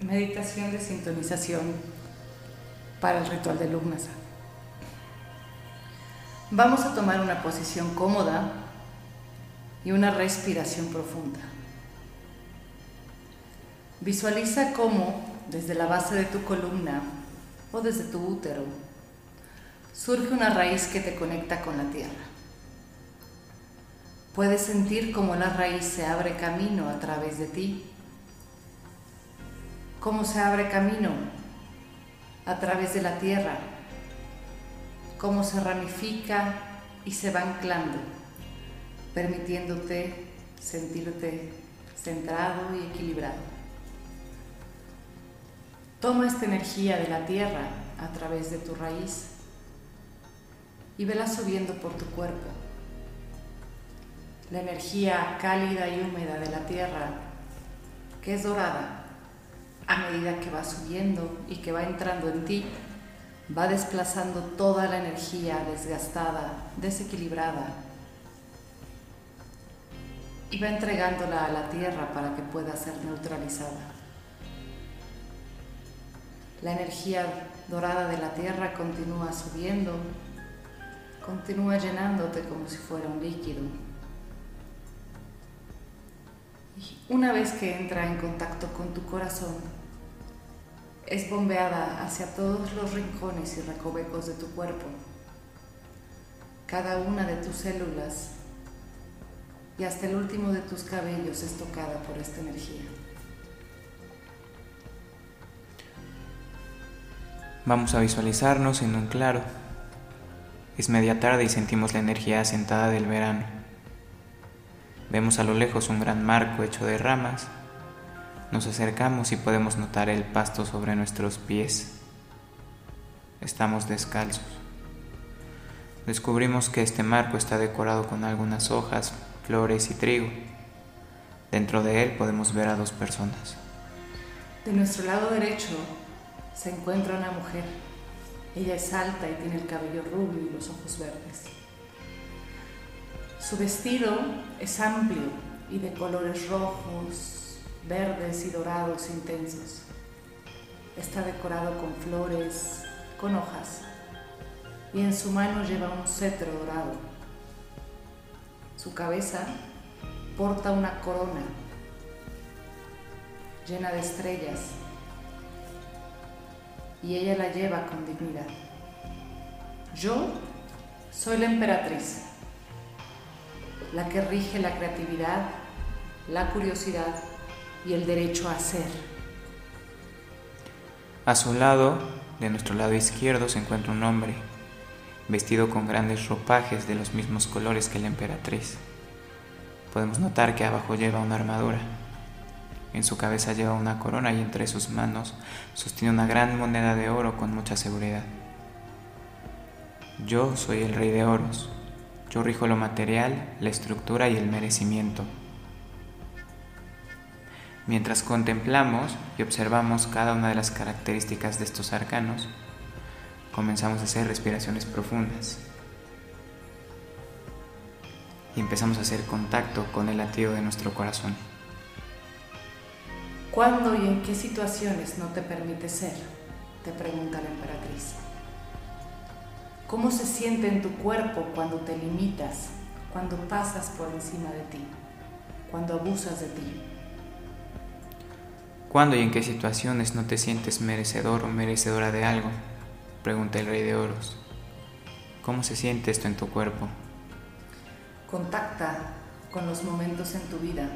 Meditación de sintonización para el ritual de Lugnasa. Vamos a tomar una posición cómoda y una respiración profunda. Visualiza cómo desde la base de tu columna o desde tu útero surge una raíz que te conecta con la tierra. Puedes sentir cómo la raíz se abre camino a través de ti cómo se abre camino a través de la tierra, cómo se ramifica y se va anclando, permitiéndote sentirte centrado y equilibrado. Toma esta energía de la tierra a través de tu raíz y vela subiendo por tu cuerpo. La energía cálida y húmeda de la tierra, que es dorada, a medida que va subiendo y que va entrando en ti, va desplazando toda la energía desgastada, desequilibrada y va entregándola a la tierra para que pueda ser neutralizada. La energía dorada de la tierra continúa subiendo, continúa llenándote como si fuera un líquido. Una vez que entra en contacto con tu corazón, es bombeada hacia todos los rincones y recovecos de tu cuerpo. Cada una de tus células y hasta el último de tus cabellos es tocada por esta energía. Vamos a visualizarnos en un claro. Es media tarde y sentimos la energía asentada del verano. Vemos a lo lejos un gran marco hecho de ramas nos acercamos y podemos notar el pasto sobre nuestros pies. Estamos descalzos. Descubrimos que este marco está decorado con algunas hojas, flores y trigo. Dentro de él podemos ver a dos personas. De nuestro lado derecho se encuentra una mujer. Ella es alta y tiene el cabello rubio y los ojos verdes. Su vestido es amplio y de colores rojos, verdes y dorados intensos. Está decorado con flores, con hojas, y en su mano lleva un cetro dorado. Su cabeza porta una corona llena de estrellas y ella la lleva con dignidad. Yo soy la emperatriz, la que rige la creatividad, la curiosidad y el derecho a ser. A su lado, de nuestro lado izquierdo, se encuentra un hombre, vestido con grandes ropajes de los mismos colores que la emperatriz. Podemos notar que abajo lleva una armadura. En su cabeza lleva una corona y entre sus manos sostiene una gran moneda de oro con mucha seguridad. Yo soy el rey de oros. Yo rijo lo material, la estructura y el merecimiento. Mientras contemplamos y observamos cada una de las características de estos arcanos, comenzamos a hacer respiraciones profundas y empezamos a hacer contacto con el latido de nuestro corazón. ¿Cuándo y en qué situaciones no te permite ser? Te pregunta la emperatriz. ¿Cómo se siente en tu cuerpo cuando te limitas, cuando pasas por encima de ti, cuando abusas de ti? ¿Cuándo y en qué situaciones no te sientes merecedor o merecedora de algo? Pregunta el rey de oros. ¿Cómo se siente esto en tu cuerpo? Contacta con los momentos en tu vida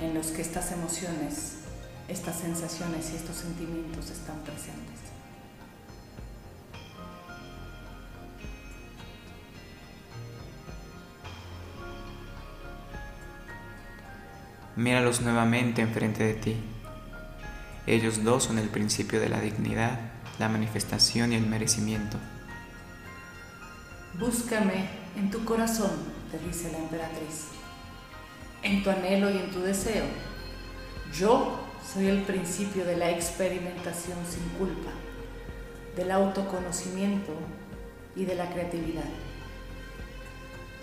en los que estas emociones, estas sensaciones y estos sentimientos están presentes. Míralos nuevamente enfrente de ti. Ellos dos son el principio de la dignidad, la manifestación y el merecimiento. Búscame en tu corazón, te dice la emperatriz, en tu anhelo y en tu deseo. Yo soy el principio de la experimentación sin culpa, del autoconocimiento y de la creatividad.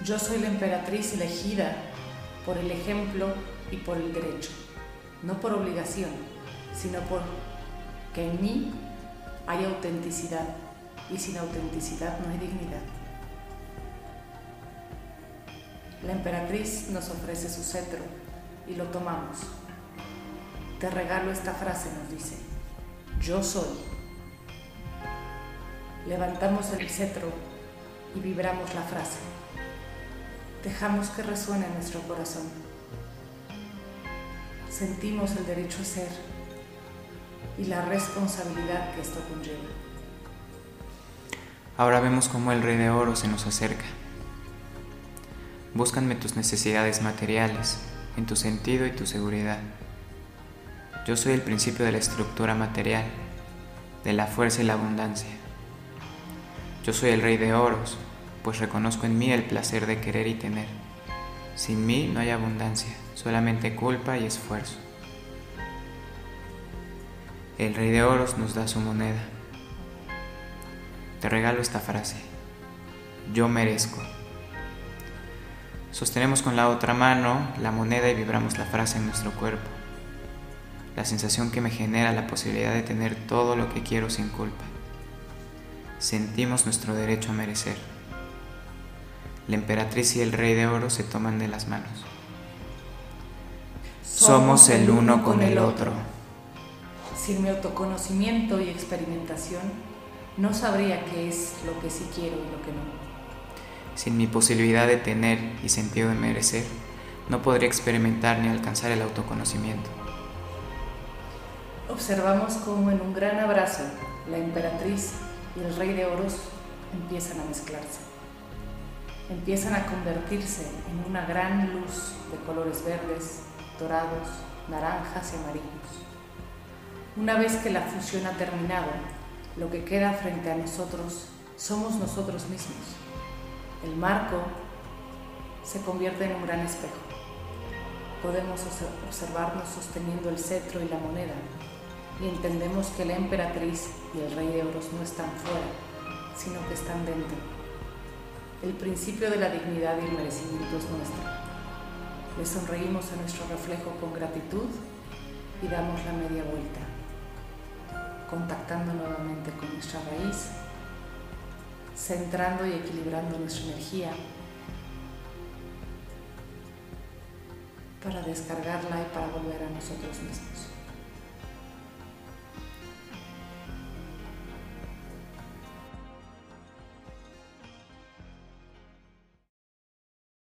Yo soy la emperatriz elegida por el ejemplo y por el derecho, no por obligación sino por que en mí hay autenticidad y sin autenticidad no hay dignidad. La emperatriz nos ofrece su cetro y lo tomamos. Te regalo esta frase, nos dice, yo soy. Levantamos el cetro y vibramos la frase. Dejamos que resuene en nuestro corazón. Sentimos el derecho a ser y la responsabilidad que esto conlleva. Ahora vemos cómo el Rey de Oro se nos acerca. Búscanme tus necesidades materiales, en tu sentido y tu seguridad. Yo soy el principio de la estructura material, de la fuerza y la abundancia. Yo soy el Rey de Oros, pues reconozco en mí el placer de querer y tener. Sin mí no hay abundancia, solamente culpa y esfuerzo. El Rey de Oros nos da su moneda. Te regalo esta frase. Yo merezco. Sostenemos con la otra mano la moneda y vibramos la frase en nuestro cuerpo. La sensación que me genera la posibilidad de tener todo lo que quiero sin culpa. Sentimos nuestro derecho a merecer. La emperatriz y el rey de oro se toman de las manos. Somos el uno con el otro. Sin mi autoconocimiento y experimentación, no sabría qué es lo que sí quiero y lo que no. Sin mi posibilidad de tener y sentido de merecer, no podría experimentar ni alcanzar el autoconocimiento. Observamos cómo en un gran abrazo la emperatriz y el rey de oros empiezan a mezclarse. Empiezan a convertirse en una gran luz de colores verdes, dorados, naranjas y amarillos. Una vez que la fusión ha terminado, lo que queda frente a nosotros somos nosotros mismos. El marco se convierte en un gran espejo. Podemos observarnos sosteniendo el cetro y la moneda y entendemos que la emperatriz y el rey de oros no están fuera, sino que están dentro. El principio de la dignidad y el merecimiento es nuestro. Le sonreímos a nuestro reflejo con gratitud y damos la media vuelta contactando nuevamente con nuestra raíz, centrando y equilibrando nuestra energía para descargarla y para volver a nosotros mismos.